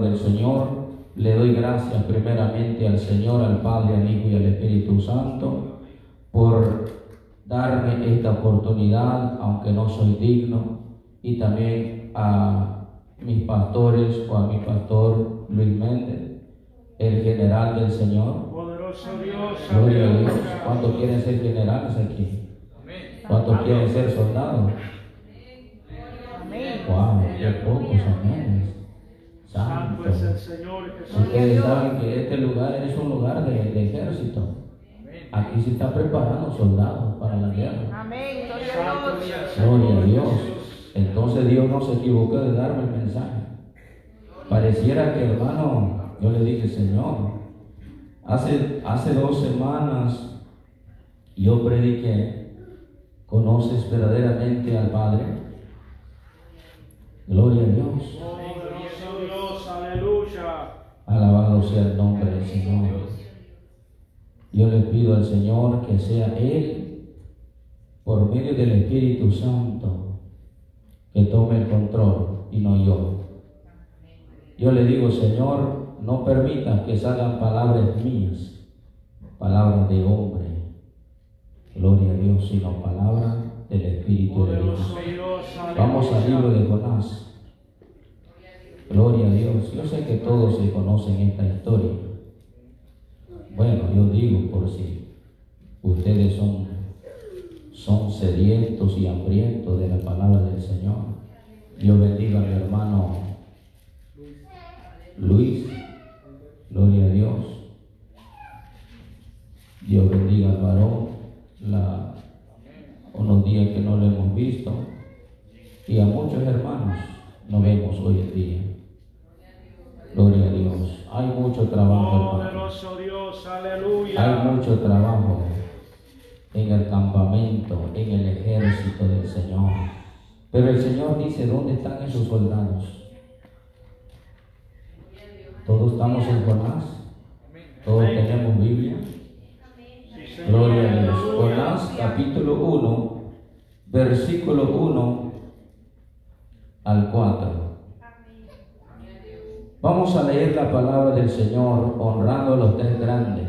del Señor. Le doy gracias primeramente al Señor, al Padre, al Hijo y al Espíritu Santo por darme esta oportunidad, aunque no soy digno, y también a mis pastores o a mi pastor Luis Méndez, el general del Señor. Poderoso Dios, Gloria a Dios. ¿Cuántos quieren ser generales aquí? ¿Cuántos quieren ser soldados? Wow, qué pocos amén. Santo es el Señor Jesús. Ustedes saben que este lugar es un lugar de, de ejército. Aquí se está preparando soldados para la guerra. Amén, gloria a Santo Dios. Entonces Dios no se equivocó de darme el mensaje. Pareciera que hermano, yo le dije, Señor, hace, hace dos semanas yo prediqué, ¿conoces verdaderamente al Padre? Gloria a Dios. Alabado sea el nombre del Señor. Yo le pido al Señor que sea Él, por medio del Espíritu Santo, que tome el control y no yo. Yo le digo, Señor, no permita que salgan palabras mías, palabras de hombre, gloria a Dios, sino palabras del Espíritu de Dios. Vamos al libro de Jonás. Gloria a Dios. Yo sé que todos se conocen esta historia. Bueno, yo digo por si ustedes son, son sedientos y hambrientos de la palabra del Señor. Dios bendiga a mi hermano Luis. Gloria a Dios. Dios bendiga al varón. La, unos días que no lo hemos visto. Y a muchos hermanos no vemos hoy en día. Gloria a Dios. Hay mucho trabajo. Poderoso Dios, aleluya. Hay mucho trabajo en el campamento, en el ejército del Señor. Pero el Señor dice, ¿dónde están esos soldados? Todos estamos en Jonás. Todos tenemos Biblia. Gloria a Dios. Jonás capítulo 1, versículo 1 al 4. Vamos a leer la palabra del Señor honrando a los tres grandes.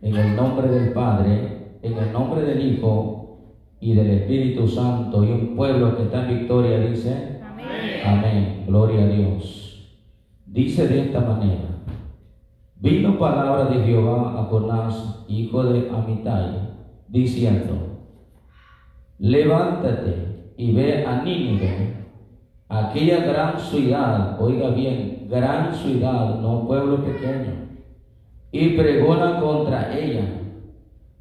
En el nombre del Padre, en el nombre del Hijo y del Espíritu Santo. Y un pueblo que está en victoria dice, Amén. Amén. Gloria a Dios. Dice de esta manera. Vino palabra de Jehová a Jonás, hijo de Amitai, diciendo, levántate y ve a Nínive, aquella gran ciudad, oiga bien, gran ciudad, no pueblo pequeño, y pregona contra ella,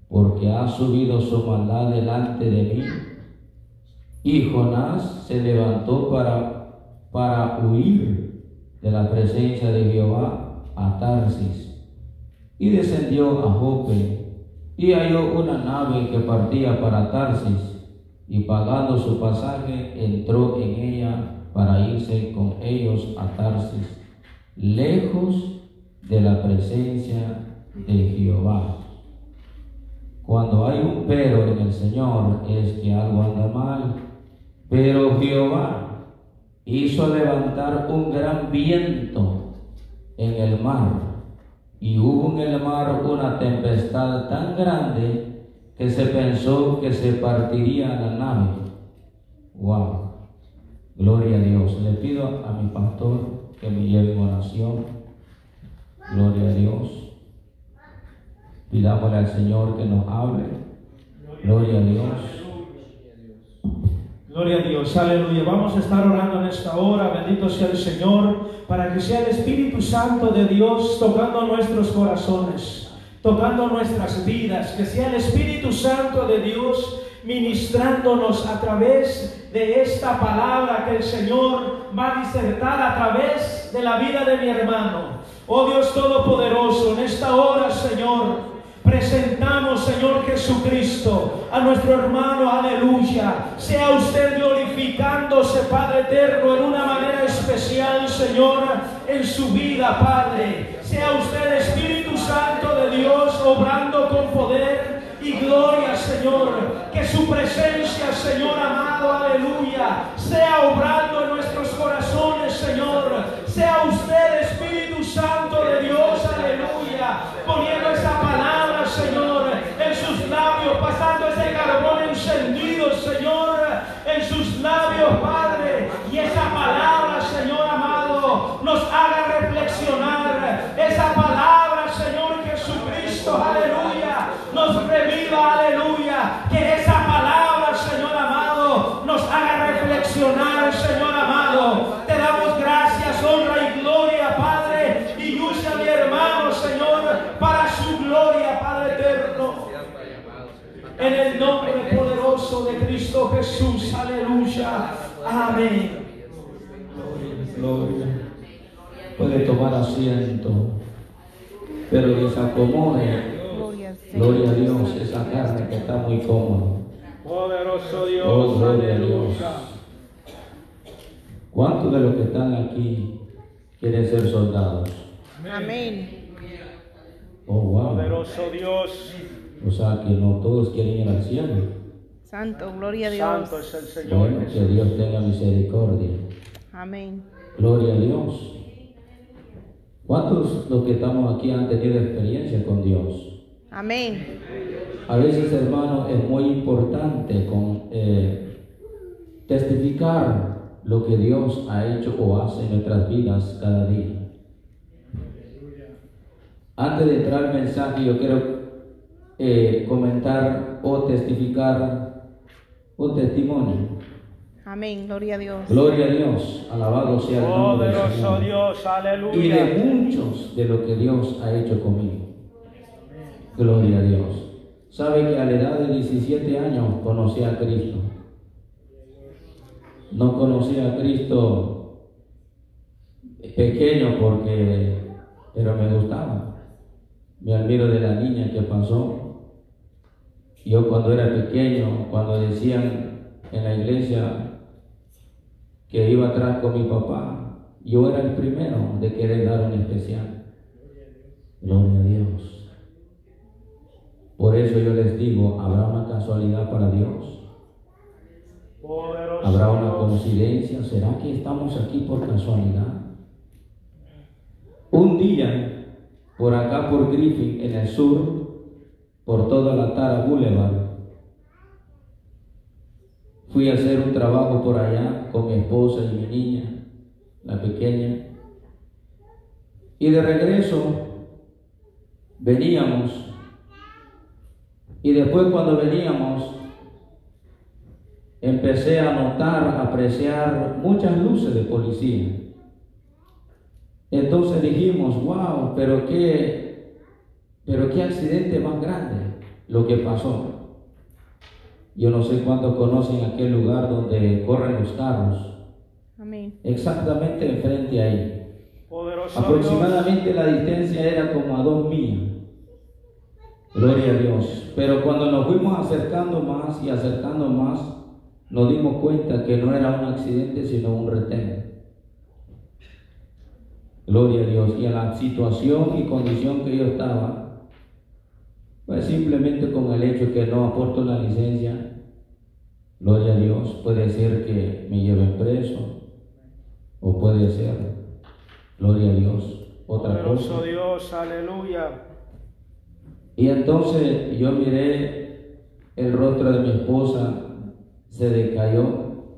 porque ha subido su maldad delante de mí. Y Jonás se levantó para, para huir de la presencia de Jehová a Tarsis y descendió a Jope y halló una nave que partía para Tarsis y pagando su pasaje entró en ella para irse con ellos a Tarsis, lejos de la presencia de Jehová. Cuando hay un pero en el Señor es que algo anda mal. Pero Jehová hizo levantar un gran viento en el mar y hubo en el mar una tempestad tan grande que se pensó que se partiría la nave. Wow. Gloria a Dios. Le pido a mi pastor que me lleve en oración. Gloria a Dios. Pidámosle al Señor que nos hable. Gloria a Dios. Gloria a Dios, aleluya. Vamos a estar orando en esta hora, bendito sea el Señor, para que sea el Espíritu Santo de Dios tocando nuestros corazones, tocando nuestras vidas, que sea el Espíritu Santo de Dios ministrándonos a través de esta palabra que el Señor va a disertar a través de la vida de mi hermano. Oh Dios Todopoderoso, en esta hora, Señor, presentamos, Señor Jesucristo, a nuestro hermano, aleluya. Sea usted glorificándose, Padre eterno, en una manera especial, Señor, en su vida, Padre. Sea usted, Espíritu Santo de Dios, obrando con poder y gloria, Señor. Que su presencia, Señor amado, aleluya, sea obrando en nuestros corazones, Señor. Sea usted, Espíritu Santo de Dios, aleluya, poniendo esa palabra, Señor, en sus labios, pasando ese carbón encendido, Señor, en sus labios, Padre. Y esa palabra, Señor amado, nos haga nos reviva, aleluya. Que esa palabra, Señor amado, nos haga reflexionar, Señor amado. Te damos gracias, honra y gloria, Padre. Y usa a mi hermano, Señor, para su gloria, Padre eterno. En el nombre poderoso de Cristo Jesús, aleluya. Amén. Puede tomar asiento, pero al Señor. Gloria a Dios, esa carne que está muy cómoda. Poderoso Oh, Dios, gloria a Dios. ¿Cuántos de los que están aquí quieren ser soldados? Amén. Oh, wow. Poderoso Dios, O sea que no todos quieren ir al cielo. Santo, gloria a Dios. santo es el Señor. Bueno, que Dios tenga misericordia. Amén. Gloria a Dios. ¿Cuántos los que estamos aquí han tenido experiencia con Dios? Amén. A veces, hermano, es muy importante con, eh, testificar lo que Dios ha hecho o hace en nuestras vidas cada día. Antes de entrar al mensaje, yo quiero eh, comentar o testificar un testimonio. Amén. Gloria a Dios. Gloria a Dios, alabado sea el nombre del Poderoso Señor. Dios, y de aleluya. muchos de lo que Dios ha hecho conmigo. Gloria a Dios. Sabe que a la edad de 17 años conocí a Cristo. No conocí a Cristo pequeño porque, pero me gustaba. Me admiro de la niña que pasó. Yo cuando era pequeño, cuando decían en la iglesia que iba atrás con mi papá, yo era el primero de querer dar un especial. Gloria a Dios. Por eso yo les digo, ¿habrá una casualidad para Dios? ¿Habrá una coincidencia? ¿Será que estamos aquí por casualidad? Un día, por acá por Griffin, en el sur, por toda la Tara Boulevard, fui a hacer un trabajo por allá con mi esposa y mi niña, la pequeña. Y de regreso veníamos. Y después cuando veníamos, empecé a notar, a apreciar muchas luces de policía. Entonces dijimos, wow, pero qué, pero qué accidente más grande lo que pasó. Yo no sé cuántos conocen aquel lugar donde corren los carros, Amén. exactamente enfrente ahí. Poderoso Dios. Aproximadamente la distancia era como a dos millas. Gloria a Dios. Pero cuando nos fuimos acercando más y acercando más, nos dimos cuenta que no era un accidente, sino un retén. Gloria a Dios. Y en la situación y condición que yo estaba, pues simplemente con el hecho que no aporto la licencia, gloria a Dios, puede ser que me lleven preso, o puede ser, gloria a Dios, otra cosa. Poderoso Dios, aleluya. Y entonces yo miré el rostro de mi esposa, se decayó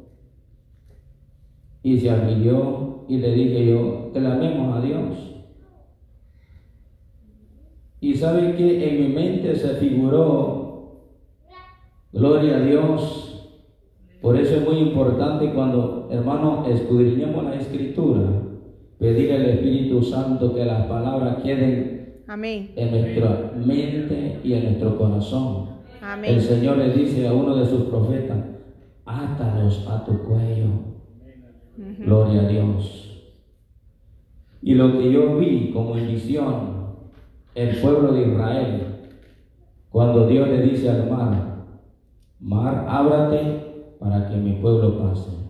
y se armilló y le dije yo, clamemos a Dios. Y sabe que en mi mente se figuró, gloria a Dios. Por eso es muy importante cuando, hermanos, escudriñemos la escritura, pedir al Espíritu Santo que las palabras queden Amén. en nuestra mente y en nuestro corazón. El Amén. Señor le dice a uno de sus profetas, átalos a tu cuello. Gloria a Dios. Y lo que yo vi como en visión, el pueblo de Israel, cuando Dios le dice al mar, mar, ábrate para que mi pueblo pase.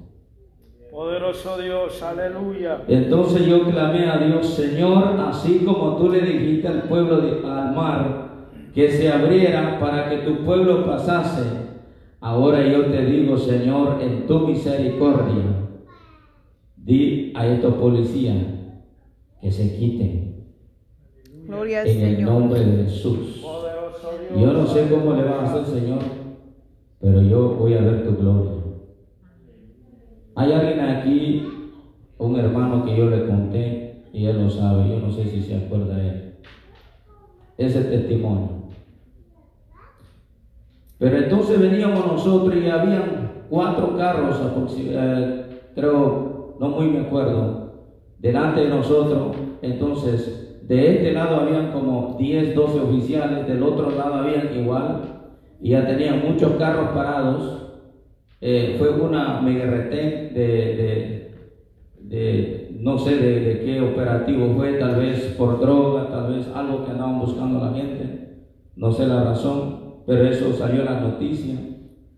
Poderoso Dios, aleluya. Entonces yo clamé a Dios, Señor, así como tú le dijiste al pueblo de, al mar que se abriera para que tu pueblo pasase, ahora yo te digo, Señor, en tu misericordia, di a estos policías que se quiten Gloria al en el nombre de Jesús. Poderoso Dios. Yo no sé cómo le va a hacer, Señor, pero yo voy a ver tu gloria. Hay alguien aquí, un hermano que yo le conté, y él lo sabe, yo no sé si se acuerda él. Ese testimonio. Pero entonces veníamos nosotros y habían cuatro carros, eh, creo, no muy me acuerdo, delante de nosotros. Entonces, de este lado habían como 10, 12 oficiales, del otro lado habían igual, y ya tenían muchos carros parados. Eh, fue una mega retén de, de, de- no sé de, de qué operativo fue, tal vez por droga, tal vez algo que andaban buscando la gente, no sé la razón, pero eso salió en la noticia.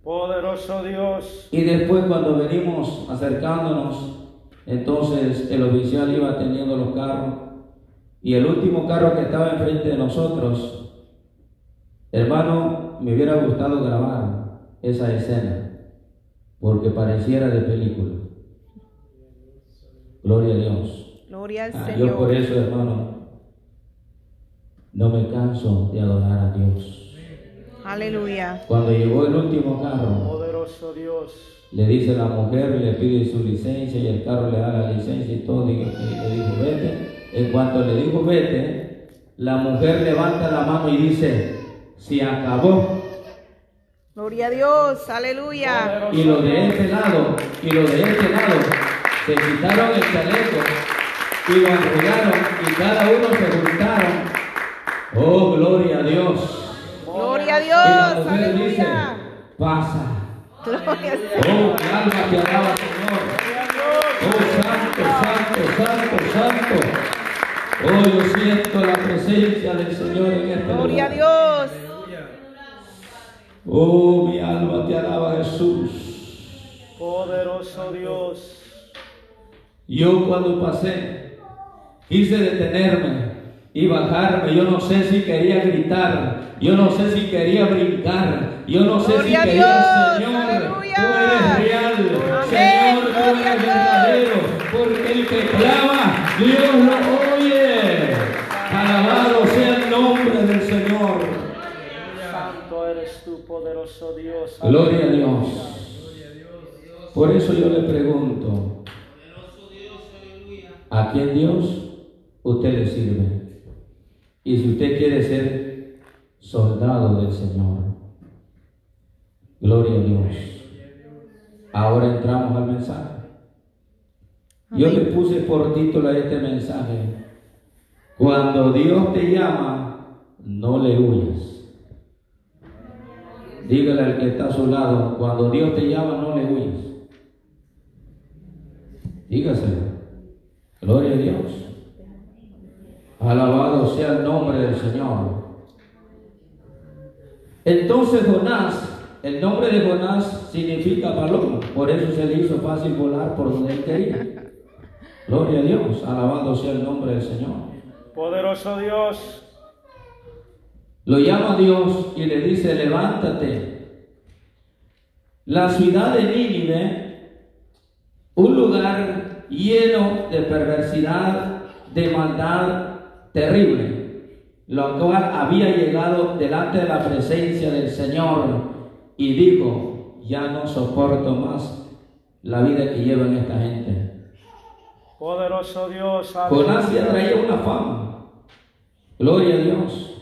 Poderoso Dios. Y después cuando venimos acercándonos, entonces el oficial iba teniendo los carros y el último carro que estaba enfrente de nosotros, hermano, me hubiera gustado grabar esa escena porque pareciera de película. Gloria a Dios. Gloria al Ah, yo por Señor. eso, hermano, no me canso de adorar a Dios. Aleluya. Cuando llegó el último carro, Poderoso Dios. le dice la mujer, le pide su licencia y el carro le da la licencia y todo, y le dijo, vete. En cuanto le dijo, vete, la mujer levanta la mano y dice, se acabó. Gloria a Dios. Aleluya. Y los de este lado, y los de este lado, se quitaron el chaleco y lo y cada uno se juntaron. Oh, gloria a Dios. Gloria a Y la Dios. mujer dice, Aleluya. pasa. Gloria Oh, mi alma te alaba, Señor. Oh, santo, santo, santo, santo. Oh, yo siento la presencia del Señor en este Gloria a. Dios. Oh, mi alma te alaba, Jesús. Poderoso Dios. Yo cuando pasé, quise detenerme y bajarme. Yo no sé si quería gritar, yo no sé si quería brincar, yo no sé Gloria a si quería, Dios, Señor, aleluya. tú eres real, Amén, Señor, tú gloria eres verdadero, porque el que clama, Dios lo oye. Alabado sea el nombre del Señor. Poderoso Dios. Gloria a Dios. Por eso yo le pregunto, ¿a quién Dios usted le sirve? Y si usted quiere ser soldado del Señor, gloria a Dios. Ahora entramos al mensaje. Yo le puse por título a este mensaje, cuando Dios te llama, no le huyas. Dígale al que está a su lado, cuando Dios te llama, no le huyas. Dígaselo. Gloria a Dios. Alabado sea el nombre del Señor. Entonces Jonás, el nombre de Jonás significa paloma, por eso se le hizo fácil volar por donde él quería. Gloria a Dios, alabado sea el nombre del Señor. Poderoso Dios. Lo llama Dios y le dice, levántate. La ciudad de Nínive, un lugar lleno de perversidad, de maldad terrible, lo cual había llegado delante de la presencia del Señor y dijo, ya no soporto más la vida que llevan esta gente. Poderoso Dios. Jonás ya aleluya. traía una fama. Gloria a Dios.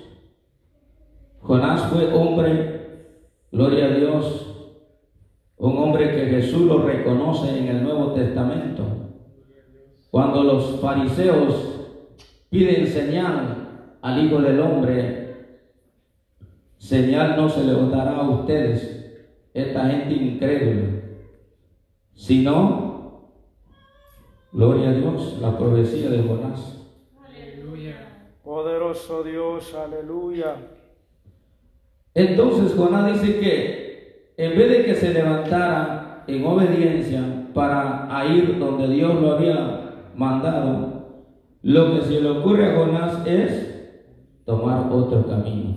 Jonás fue hombre, gloria a Dios, un hombre que Jesús lo reconoce en el Nuevo Testamento. Cuando los fariseos piden señal al Hijo del Hombre, señal no se le dará a ustedes, esta gente incrédula, sino, gloria a Dios, la profecía de Jonás. Poderoso Dios. Aleluya. Entonces Jonás dice que en vez de que se levantara en obediencia para a ir donde Dios lo había mandado, lo que se le ocurre a Jonás es tomar otro camino.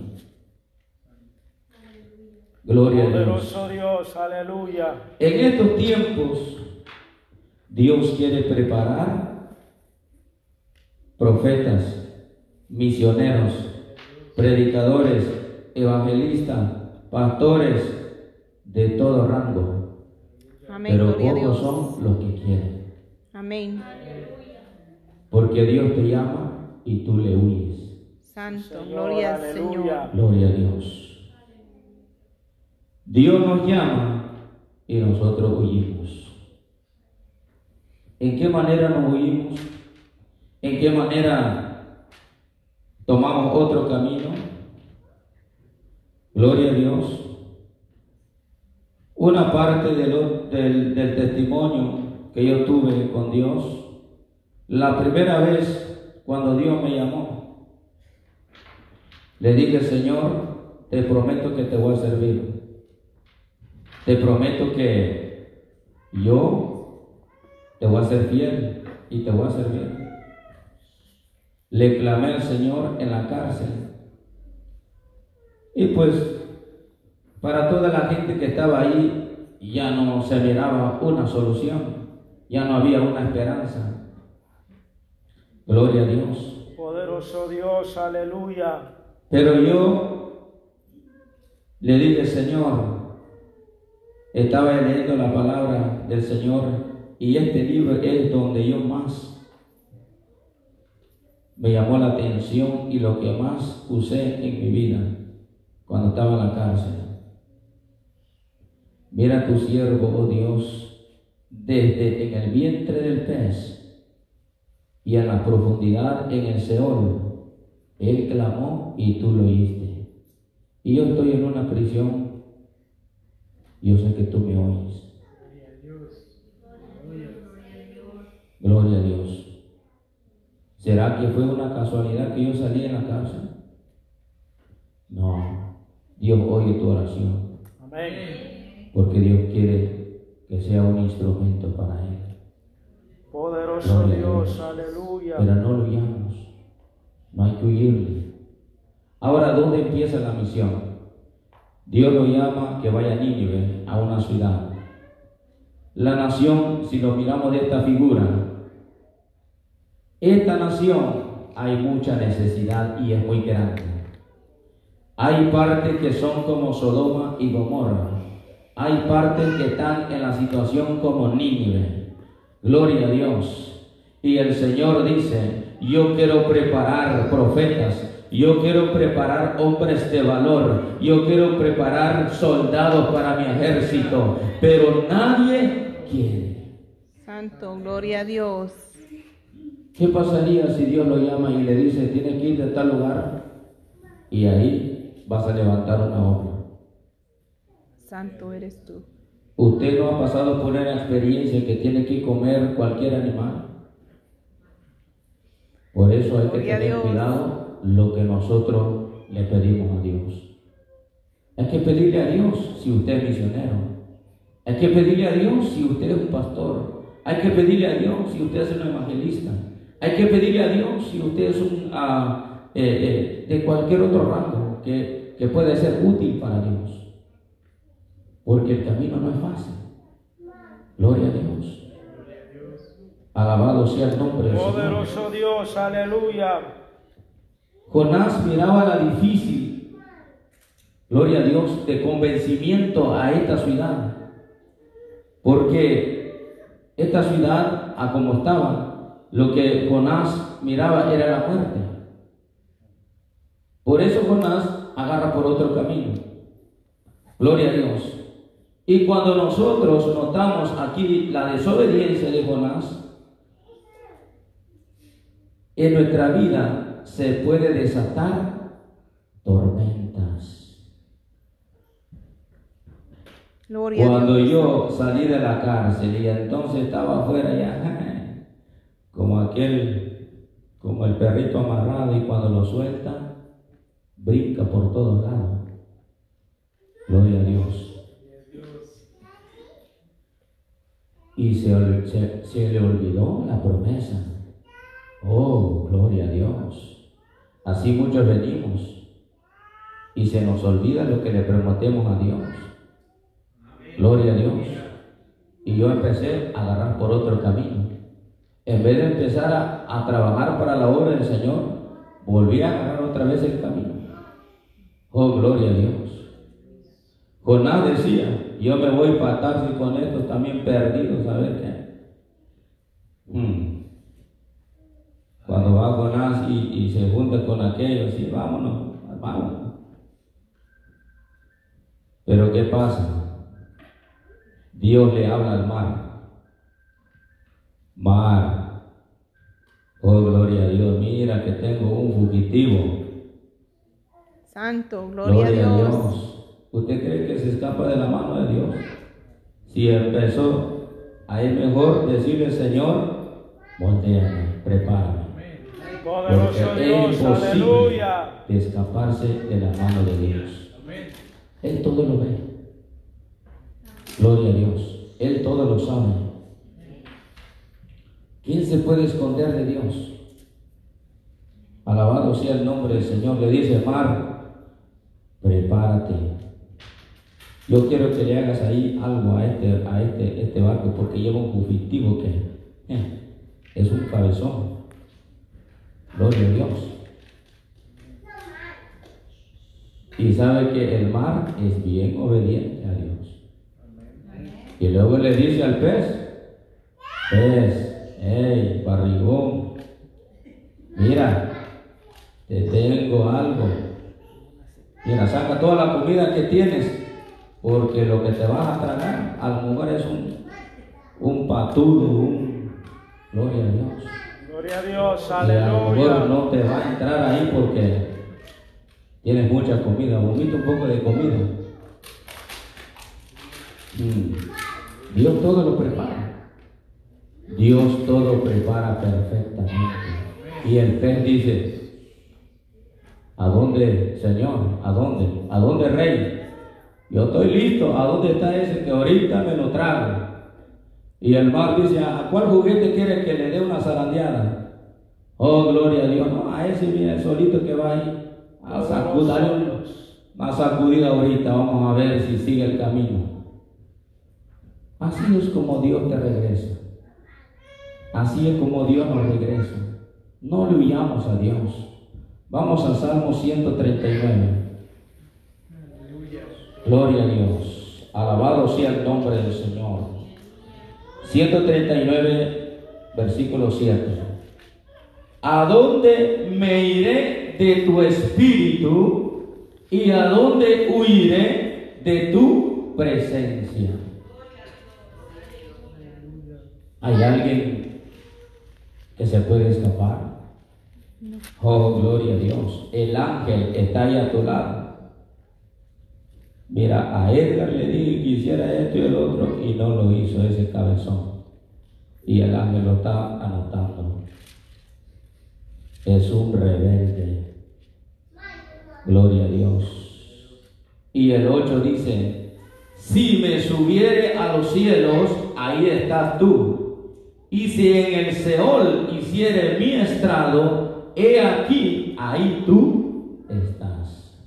Gloria a Dios. Dios. Aleluya. En estos tiempos, Dios quiere preparar profetas, misioneros, predicadores, evangelistas, pastores de todo rango. Amén. Pero pocos Dios. son los que quieren. Amén. Porque Dios te llama y tú le huyes. Santo. Señor, Gloria al aleluya. Señor. Gloria a Dios. Dios nos llama y nosotros huyimos. ¿En qué manera nos huimos? ¿En qué manera tomamos otro camino? Gloria a Dios. Una parte de del, del testimonio que yo tuve con Dios, la primera vez cuando Dios me llamó, le dije, Señor, te prometo que te voy a servir. Te prometo que yo te voy a ser fiel y te voy a servir. Le clamé al Señor en la cárcel. Y pues, para toda la gente que estaba ahí, ya no se miraba una solución, ya no había una esperanza. Gloria a Dios. Poderoso Dios, aleluya. Pero yo le dije, Señor, estaba leyendo la palabra del Señor y este libro es donde yo más me llamó la atención y lo que más usé en mi vida cuando estaba en la cárcel. Mira tu siervo, oh Dios, desde en el vientre del pez y en la profundidad en el Seol. Él clamó y tú lo oíste. Y yo estoy en una prisión. Yo sé que tú me oyes. Gloria a Dios. ¿Será que fue una casualidad que yo salí en la cárcel? No. Dios oye tu oración. Amén. Porque Dios quiere que sea un instrumento para Él. Poderoso Gloria Dios. aleluya. Pero no lo huyamos. No hay que huirle. Ahora, ¿dónde empieza la misión? Dios lo llama que vaya a Nínive, a una ciudad. La nación, si lo miramos de esta figura, esta nación hay mucha necesidad y es muy grande. Hay partes que son como Sodoma y Gomorra. Hay partes que están en la situación como Nínive. Gloria a Dios. Y el Señor dice, yo quiero preparar profetas, yo quiero preparar hombres de valor, yo quiero preparar soldados para mi ejército, pero nadie quiere. Santo. Gloria a Dios. ¿Qué pasaría si Dios lo llama y le dice, tienes que ir de tal lugar? Y ahí vas a levantar una obra. Santo eres tú. ¿Usted no ha pasado por una experiencia que tiene que comer cualquier animal? Por eso hay que Gloria tener cuidado lo que nosotros le pedimos a Dios. Hay que pedirle a Dios si usted es misionero. Hay que pedirle a Dios si usted es un pastor. Hay que pedirle a Dios si usted es un evangelista. Hay que pedirle a Dios si usted es un, eh, eh, de cualquier otro rango que, que puede ser útil para Dios. Porque el camino no es fácil. Gloria a Dios. Alabado sea el nombre Señor. Poderoso Dios, aleluya. Jonás miraba la difícil, gloria a Dios, de convencimiento a esta ciudad. Porque esta ciudad, a como estaba, lo que Jonás miraba era la muerte. Por eso Jonás agarra por otro camino. Gloria a Dios. Y cuando nosotros notamos aquí la desobediencia de Jonás, en nuestra vida se puede desatar tormentas. Gloria a Cuando yo salí de la cárcel y entonces estaba afuera ya, como aquel, como el perrito amarrado y cuando lo suelta, brinca por todos lados. Gloria a Dios. Y se, le olvidó la promesa. Oh, gloria a Dios. Así muchos venimos y se nos olvida lo que le prometemos a Dios. Gloria a Dios. Y yo empecé a agarrar por otro camino. en vez de empezar a, a trabajar para la obra del Señor, volvía a agarrar otra vez el camino. Oh, gloria a Dios. Jonás decía, yo me voy para Tarsis con estos también perdidos, a ver qué. Hmm. Cuando va Jonás y, se junta con aquellos, y vámonos, vámonos. Pero ¿qué pasa? Dios le habla al mar. Mar, oh gloria a Dios, mira que tengo un fugitivo. Santo, gloria, a Dios. ¿Usted cree que se escapa de la mano de Dios? Si empezó, ahí mejor decirle, Señor, volteame, prepárame. Porque es Dios, imposible aleluya. de escaparse de la mano de Dios. Él todo lo ve. Gloria a Dios. Él todo lo sabe. ¿Quién se puede esconder de Dios? Alabado sea el nombre del Señor. Le dice, Mar, prepárate. Yo quiero que le hagas ahí algo a este, a este, este barco porque lleva un fugitivo que eh, es un cabezón. Gloria a Dios. Y sabe que el mar es bien obediente a Dios. Y luego le dice al pez, pez, hey, barrigón, mira, te tengo algo. Mira, saca toda la comida que tienes, porque lo que te vas a tragar a lo mejor es un, un patudo, un... Gloria a Dios. Gloria a Dios, Y a lo mejor aleluya. no te va a entrar ahí porque tienes mucha comida. Vomita un poco de comida. Mm. Dios todo lo prepara. Dios todo prepara perfectamente. Y el pez dice, ¿a dónde, Señor? ¿A dónde? ¿A dónde, Rey? Yo estoy listo. ¿A dónde está ese que ahorita me lo trago? Y el mar dice, ¿a cuál juguete quiere que le dé una zarandeada? Oh, gloria a Dios. No, a ese, mira, el solito que va ahí. A sacudir, a sacudir ahorita. Vamos a ver si sigue el camino. Así es como Dios te regresa. Así es como Dios nos regresa. No le huyamos a Dios. Vamos al Salmo 139. Gloria a Dios. Alabado sea el nombre del Señor. 139, versículo 7. ¿A dónde me iré de tu espíritu y a dónde huiré de tu presencia? ¿Hay alguien que se puede escapar? Oh, gloria a Dios. El ángel está ahí a tu lado. Mira, a Edgar le dije que hiciera esto y el otro y no lo hizo ese cabezón. Y el ángel lo está anotando. Es un rebelde. Gloria a Dios. Y el 8 dice, si me subiere a los cielos, ahí estás tú. Y si en el Seol hiciere mi estrado, he aquí, ahí tú estás.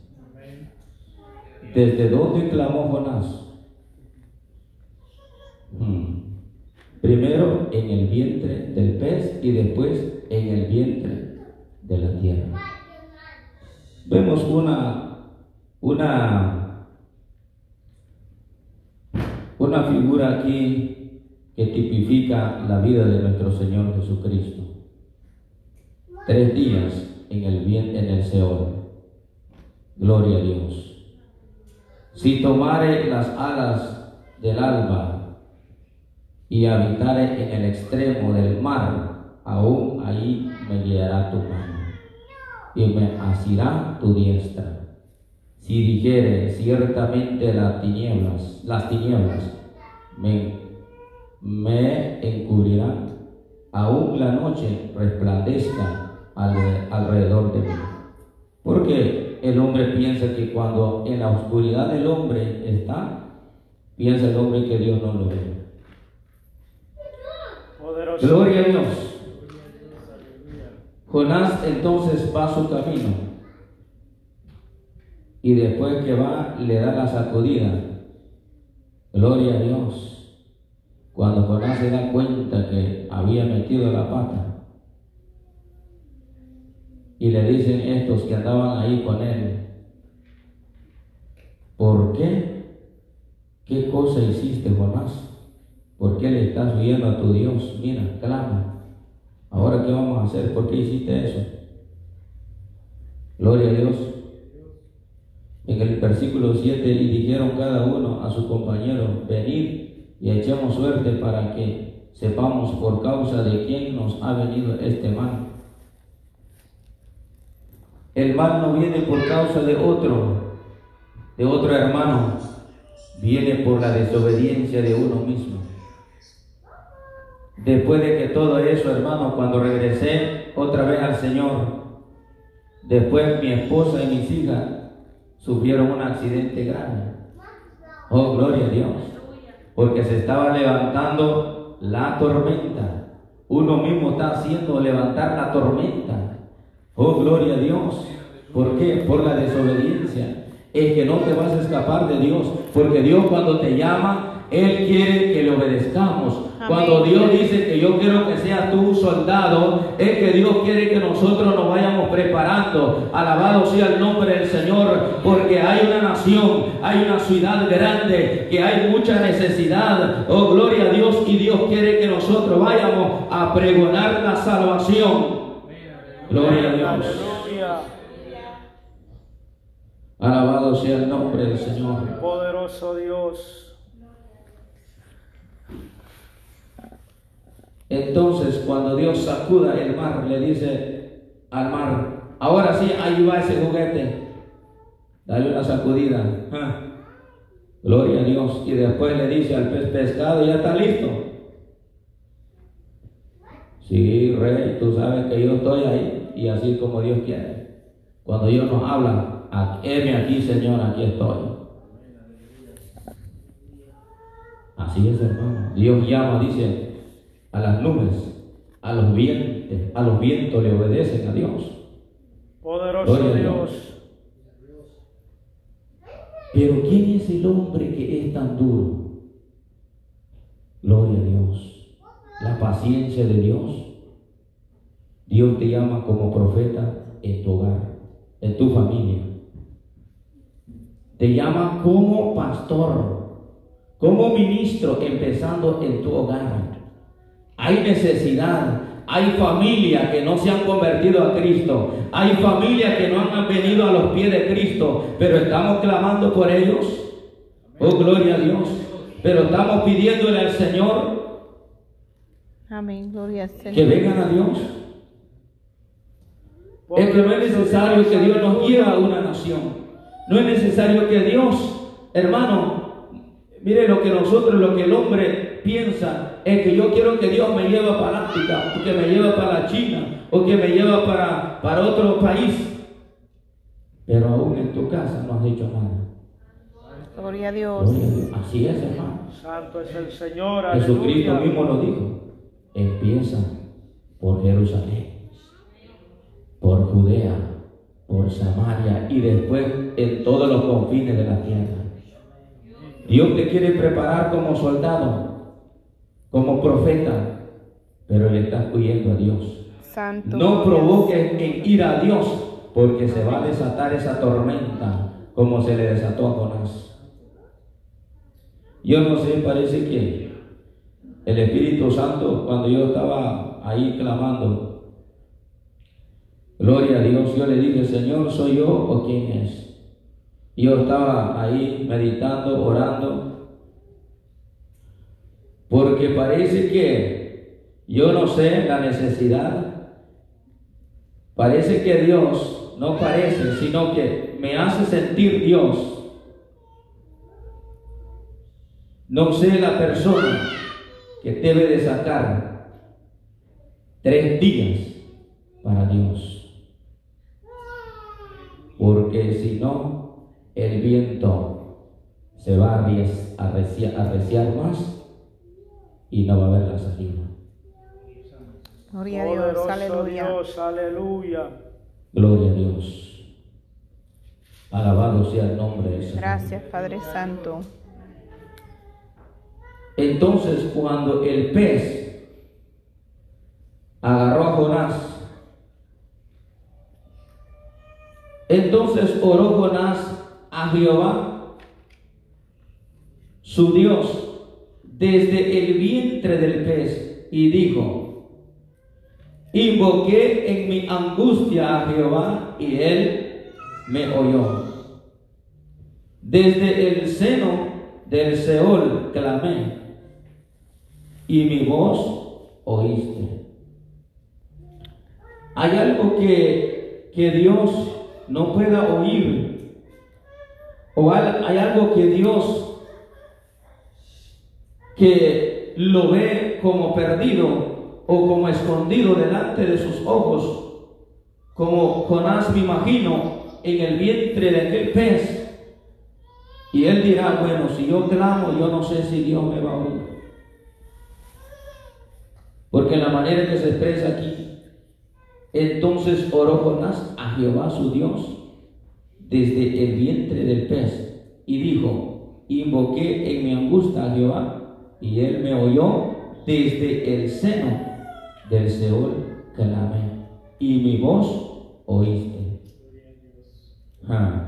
¿Desde dónde clamó Jonás? Hmm. Primero en el vientre del pez y después en el vientre de la tierra. Vemos una, una, una figura aquí que tipifica la vida de nuestro Señor Jesucristo. Tres días en el bien, en el Seol. Gloria a Dios. Si tomare las alas del alba y habitare en el extremo del mar, aún ahí me guiará tu mano y me asirá tu diestra. Si dijere ciertamente las tinieblas, las tinieblas me, me encubrirán, aún la noche resplandezca alre- alrededor de mí. Porque el hombre piensa que cuando en la oscuridad del hombre está, piensa el hombre que Dios no lo ve. Poderoso. Gloria a Dios. Jonás entonces va su camino y después que va le da la sacudida. Gloria a Dios. Cuando Jonás se da cuenta que había metido la pata y le dicen estos que andaban ahí con él, ¿por qué? ¿Qué cosa hiciste, Jonás? ¿Por qué le estás huyendo a tu Dios? Mira, clama. Ahora, ¿qué vamos a hacer? ¿Por qué hiciste eso? Gloria a Dios. En el versículo 7, y dijeron cada uno a su compañero, venid y echemos suerte para que sepamos por causa de quién nos ha venido este mal. El mal no viene por causa de otro, de otro hermano, viene por la desobediencia de uno mismo. Después de que todo eso, hermano, cuando regresé otra vez al Señor, después mi esposa y mis hijas sufrieron un accidente grave. Oh, gloria a Dios porque se estaba levantando la tormenta. Uno mismo está haciendo levantar la tormenta. Oh, gloria a Dios. ¿Por qué? Por la desobediencia. Es que no te vas a escapar de Dios, porque Dios cuando te llama, Él quiere que le obedezcamos. Cuando Dios dice que yo quiero que seas tú soldado, es que Dios quiere que nosotros nos vayamos preparando. Alabado sea el nombre del Señor, porque hay una nación, hay una ciudad grande, que hay mucha necesidad. Oh, gloria a Dios, y Dios quiere que nosotros vayamos a pregonar la salvación. Gloria a Dios. Alabado sea el nombre del Señor. Poderoso Dios. Entonces, cuando Dios sacuda el mar, le dice al mar, ahora sí, ahí va ese juguete, dale una sacudida. Ah, gloria a Dios. Y después le dice al pez pescado, ya está listo. Sí, rey, tú sabes que yo estoy ahí y así como Dios quiere. Cuando Dios nos habla, heme aquí, Señor, aquí estoy. Así es, hermano. Dios llama, dice, a las nubes, a los vientos, a los vientos le obedecen a Dios. Poderoso Dios. Pero ¿quién es el hombre que es tan duro? Gloria a Dios. La paciencia de Dios. Dios te llama como profeta en tu hogar, en tu familia. Te llama como pastor, como ministro, empezando en tu hogar. Hay necesidad. Hay familias que no se han convertido a Cristo. Hay familias que no han venido a los pies de Cristo. Pero estamos clamando por ellos. Oh, gloria a Dios. Pero estamos pidiéndole al Señor. Amén, gloria al Señor. Que vengan a Dios. Es que no es necesario que Dios nos guíe a una nación. No es necesario que Dios, hermano, mire lo que nosotros, lo que el hombre piensa, es que yo quiero que Dios me lleve para África, o que me lleve para China, o que me lleve para, para otro país. Pero aún en tu casa no has dicho nada. Gloria a Dios. Así es, hermano. Santo es el Señor. Jesucristo mismo lo dijo. Empieza por Jerusalén, por Judea, por Samaria y después en todos los confines de la tierra. Dios te quiere preparar como soldado como profeta, pero le estás huyendo a Dios. Santo no provoques en ir a Dios, porque se va a desatar esa tormenta como se le desató a Jonás. Yo no sé, parece que el Espíritu Santo, cuando yo estaba ahí clamando, gloria a Dios, yo le dije, Señor, ¿soy yo o quién es? yo estaba ahí meditando, orando, porque parece que yo no sé la necesidad. Parece que Dios, no parece, sino que me hace sentir Dios. No sé la persona que debe de sacar tres días para Dios. Porque si no, el viento se va a arreciar más y no va a haber la salida. Gloria a Dios, aleluya. Dios, aleluya. Gloria a Dios. Alabado sea el nombre de Dios. Gracias, Padre Santo. Entonces cuando el pez agarró a Jonás, entonces oró Jonás a Jehová, su Dios, desde el vientre del pez, y dijo, invoqué en mi angustia a Jehová, y él me oyó. Desde el seno del Seol clamé, y mi voz oíste. Hay algo que, que Dios no pueda oír, o hay algo que Dios que lo ve como perdido o como escondido delante de sus ojos, como Jonás me imagino en el vientre de aquel pez. Y él dirá, bueno, si yo clamo, yo no sé si Dios me va a oír. Porque la manera que se expresa aquí, entonces oró Jonás a Jehová su Dios desde el vientre del pez y dijo, invoqué en mi angustia a Jehová y él me oyó desde el seno del Seol clamé y mi voz oíste. Ah.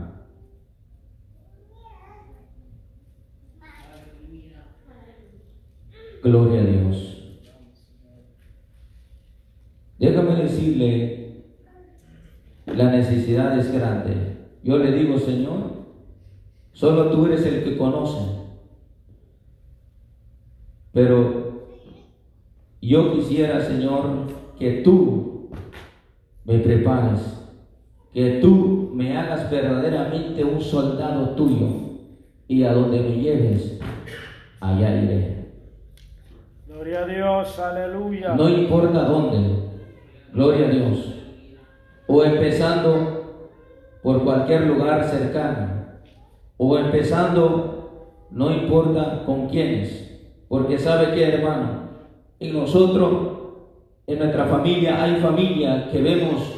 Gloria a Dios. Déjame decirle, la necesidad es grande. Yo le digo, Señor, solo tú eres el que conoce. Pero yo quisiera, Señor, que tú me prepares, que tú me hagas verdaderamente un soldado tuyo y a donde me lleves, allá iré. Gloria a Dios, aleluya. No importa dónde, Gloria a Dios. O empezando por cualquier lugar cercano. O empezando, no importa con quiénes. Porque sabe que, hermano, en nosotros, en nuestra familia, hay familia que vemos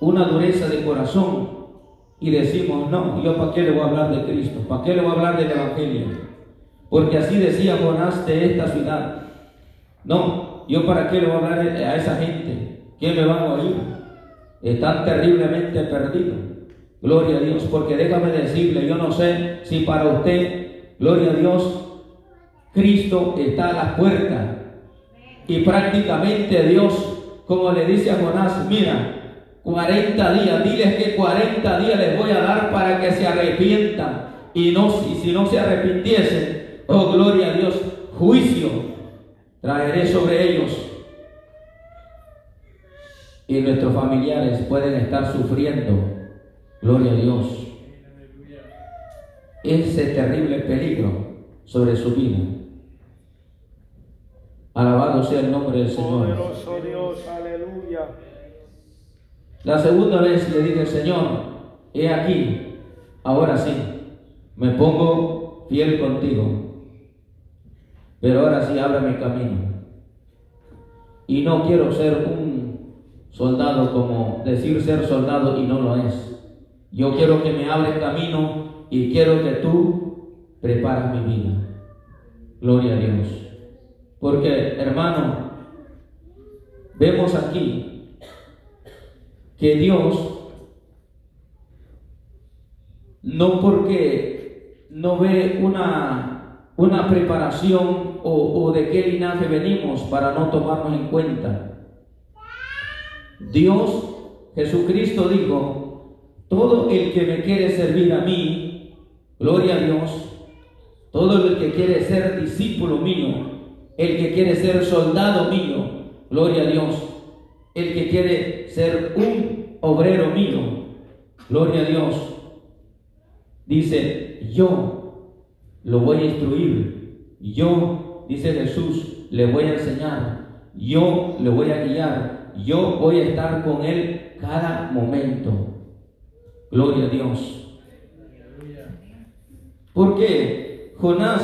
una dureza de corazón y decimos, no, yo para qué le voy a hablar de Cristo, para qué le voy a hablar del Evangelio. Porque así decía Jonás de esta ciudad. No, yo para qué le voy a hablar a esa gente. ¿Qué me van a oír? Están terriblemente perdidos. Gloria a Dios, porque déjame decirle, yo no sé si para usted, gloria a Dios, Cristo está a la puerta. Y prácticamente Dios, como le dice a Jonás, mira, 40 días, diles que 40 días les voy a dar para que se arrepientan. Y no, si, si no se arrepintiesen, oh gloria a Dios, juicio traeré sobre ellos y nuestros familiares pueden estar sufriendo, gloria a Dios, ese terrible peligro sobre su vida. Alabado sea el nombre del Señor. Dios, aleluya. La segunda vez le dije, Señor, he aquí, ahora sí, me pongo fiel contigo, pero ahora sí abre mi camino. Y no quiero ser un soldado como decir ser soldado y no lo es. Yo quiero que me abre camino y quiero que tú prepares mi vida. Gloria a Dios. Porque, hermano, vemos aquí que Dios no porque no ve una, una preparación o, o de qué linaje venimos para no tomarnos en cuenta Dios, Jesucristo dijo, todo el que me quiere servir a mí, gloria a Dios, todo el que quiere ser discípulo mío, el que quiere ser soldado mío, gloria a Dios, el que quiere ser un obrero mío, gloria a Dios, dice, yo lo voy a instruir, yo, dice Jesús, le voy a enseñar, yo le voy a guiar, yo voy a estar con Él cada momento. Gloria a Dios. Porque Jonás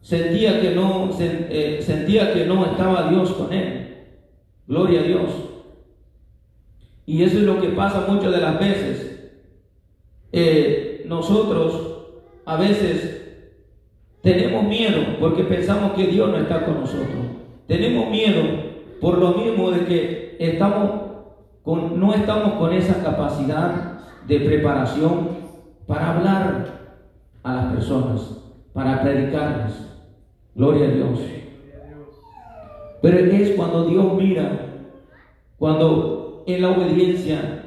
sentía que no eh, sentía que no estaba Dios con él. Gloria a Dios. Y eso es lo que pasa muchas de las veces. Eh, nosotros a veces Tenemos miedo porque pensamos que Dios no está con nosotros. Tenemos miedo por lo mismo de que estamos con, no estamos con esa capacidad de preparación para hablar a las personas, para predicarles. Gloria a Dios. Pero es cuando Dios mira, cuando en la obediencia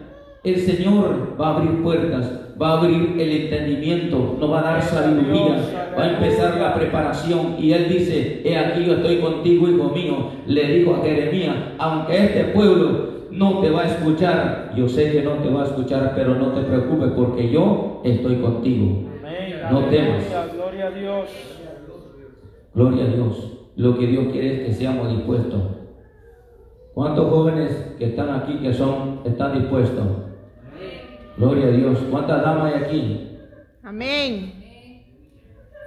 el Señor va a abrir puertas, va a abrir el entendimiento, nos va a dar sabiduría, va a empezar la preparación. Y Él dice, he aquí yo estoy contigo, hijo mío. Le dijo a Jeremías, aunque este pueblo no te va a escuchar, yo sé que no te va a escuchar, pero no te preocupes porque yo estoy contigo. No temas. Gloria a Dios. Gloria a Dios. Lo que Dios quiere es que seamos dispuestos. ¿Cuántos jóvenes que están aquí que son están dispuestos? Gloria a Dios. ¿Cuántas damas hay aquí? Amén.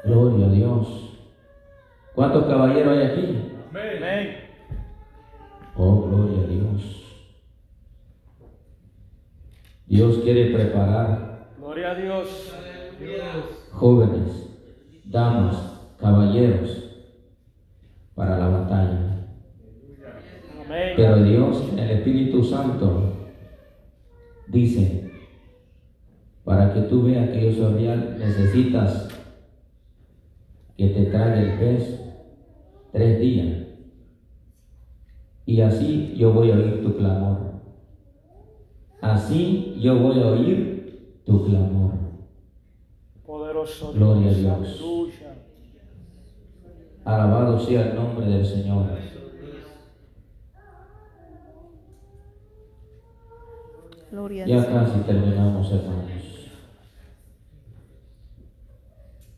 Gloria a Dios. ¿Cuántos caballeros hay aquí? Amén. Oh, gloria a Dios. Dios quiere preparar Gloria a Dios. jóvenes, damas, caballeros para la batalla. Amén. Pero Dios en el Espíritu Santo dice, para que tú veas que yo soy real, necesitas que te trague el pez tres días. Y así yo voy a oír tu clamor. Así yo voy a oír tu clamor. Poderoso Gloria a Dios. Alabado sea el nombre del Señor. Gloria Ya casi terminamos, hermanos.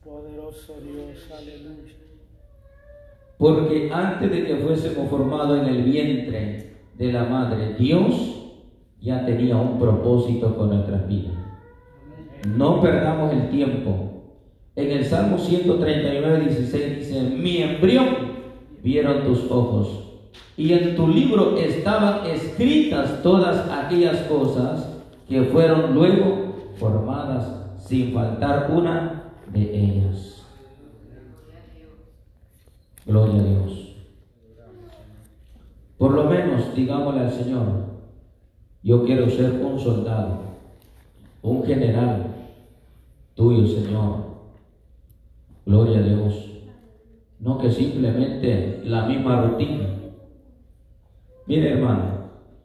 Poderoso Dios. Aleluya. Porque antes de que fuésemos formados en el vientre de la madre, Dios ya tenía un propósito con nuestras vidas. No perdamos el tiempo. En el Salmo 139, 16 dice, mi embrión vieron tus ojos. Y en tu libro estaban escritas todas aquellas cosas que fueron luego formadas sin faltar una de ellas. Gloria a Dios. Por lo menos digámosle al Señor, yo quiero ser un soldado, un general tuyo, Señor. Gloria a Dios. No que simplemente la misma rutina. Mire, hermano,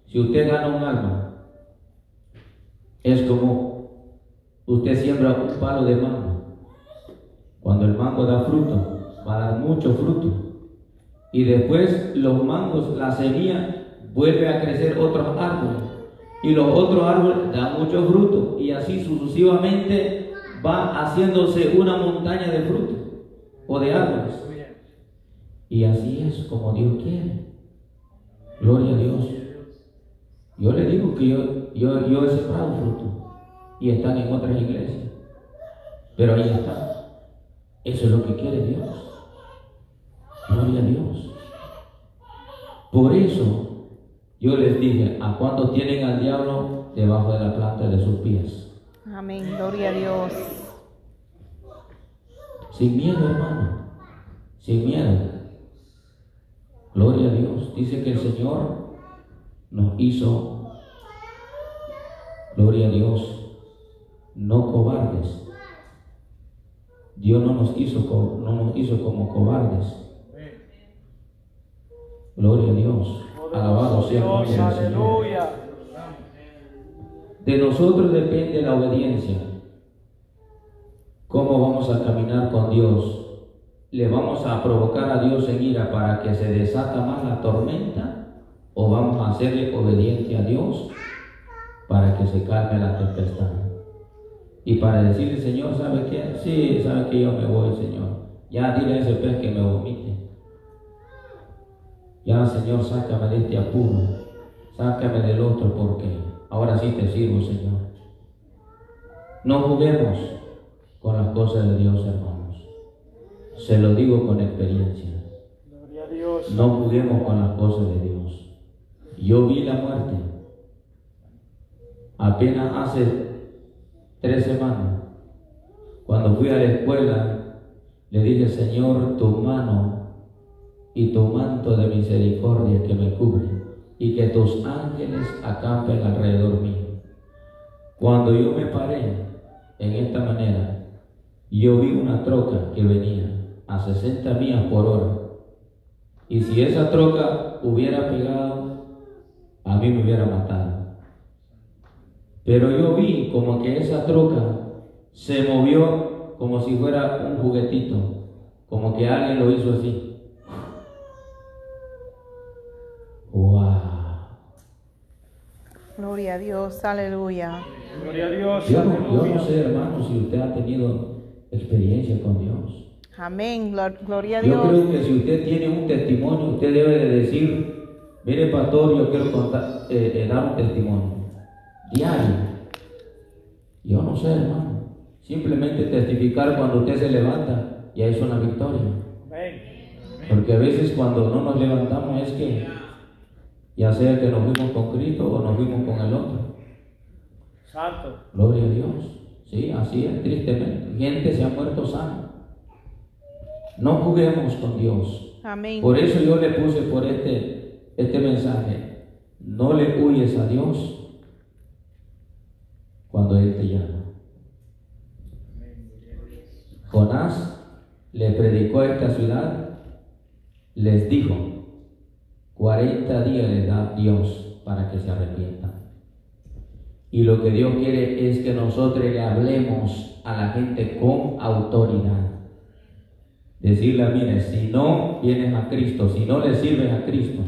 si usted gana un alma, es como usted siembra un palo de mango. Cuando el mango da fruto, va dar mucho fruto. Y después los mangos, la semilla, vuelve a crecer otros árboles. Y los otros árboles dan mucho fruto. Y así sucesivamente va haciéndose una montaña de fruto o de árboles. Y así es como Dios quiere. Gloria a Dios. Yo le digo que yo, yo, yo he sembrado fruto y están en otras iglesias. Pero ahí están. Eso es lo que quiere Dios. Gloria a Dios. Por eso yo les dije, ¿a cuántos tienen al diablo debajo de la planta de sus pies? Amén. Gloria a Dios. Sin miedo, hermano. Sin miedo. Gloria a Dios. Dice que el Señor nos hizo, gloria a Dios, no cobardes. Dios no nos hizo, no nos hizo como cobardes. Gloria a Dios. Alabado sea el nombre del Señor. Aleluya. De nosotros depende la obediencia. ¿Cómo vamos a caminar con Dios? ¿Le vamos a provocar a Dios en ira para que se desata más la tormenta? ¿O vamos a hacerle obediente a Dios para que se calme la tempestad? Y para decirle, Señor, ¿sabe qué? Sí, sabe que yo me voy, Señor. Ya dile a ese pez que me vomite. Ya, Señor, sácame de este apuro. Sácame del otro porque ahora sí te sirvo, Señor. No juguemos con las cosas de Dios, hermanos. Se lo digo con experiencia. No juguemos con las cosas de Dios. Yo vi la muerte apenas hace tres semanas, cuando fui a la escuela Le dije, Señor, tu mano y tu manto de misericordia que me cubre y que tus ángeles acampen alrededor mío. Cuando yo me paré en esta manera, yo vi una troca que venía a 60 millas por hora. Y si esa troca hubiera pegado, a mí me hubiera matado. Pero yo vi como que esa troca se movió como si fuera un juguetito, como que alguien lo hizo así. ¡Wow! Gloria a Dios, aleluya. Gloria a Dios. Yo no, yo no aleluya. sé, hermano, si usted ha tenido experiencia con Dios. Amén, glor- gloria a Yo Dios. creo que si usted tiene un testimonio, usted debe de decir, mire pastor, yo quiero contar, eh, eh, dar un testimonio diario. Yo no sé, hermano. Simplemente testificar cuando usted se levanta ya es una victoria. Amén. Porque a veces cuando no nos levantamos es que ya sea que nos fuimos con Cristo o nos fuimos con el otro. Santo. Gloria a Dios. Sí, así es, tristemente. Gente se ha muerto sana. No juguemos con Dios. Amén. Por eso yo le puse por este, este mensaje. No le huyes a Dios cuando Él te llama. Jonás le predicó a esta ciudad, les dijo, 40 días les da Dios para que se arrepientan. Y lo que Dios quiere es que nosotros le hablemos a la gente con autoridad. Decirle, mire, si no vienes a Cristo, si no le sirves a Cristo,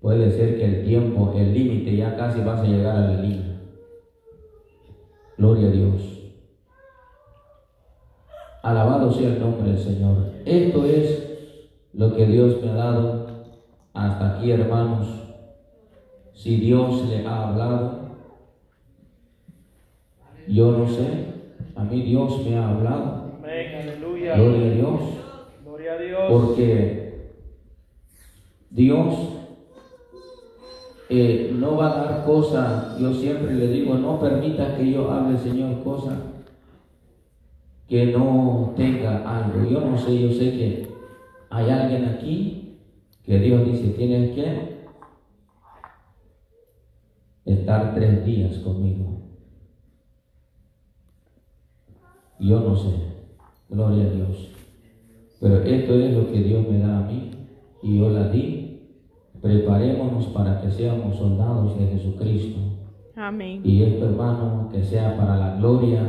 puede ser que el tiempo, el límite, ya casi vas a llegar a la línea. Gloria a Dios. Alabado sea el nombre del Señor. Esto es lo que Dios me ha dado hasta aquí, hermanos. Si Dios le ha hablado, yo no sé. A mí Dios me ha hablado. Gloria a Dios. Gloria a Dios. Porque Dios eh, no va a dar cosas, yo siempre le digo, no permita que yo hable, Señor, cosas que no tenga algo. Yo no sé, yo sé que hay alguien aquí que Dios dice, tienes que estar tres días conmigo. Yo no sé, gloria a Dios. Pero esto es lo que Dios me da a mí y yo la di. Preparémonos para que seamos soldados de Jesucristo. Amén. Y esto, hermano, que sea para la gloria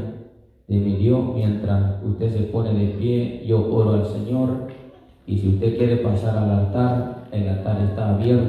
de mi Dios. Mientras usted se pone de pie, yo oro al Señor. Y si usted quiere pasar al altar, el altar está abierto.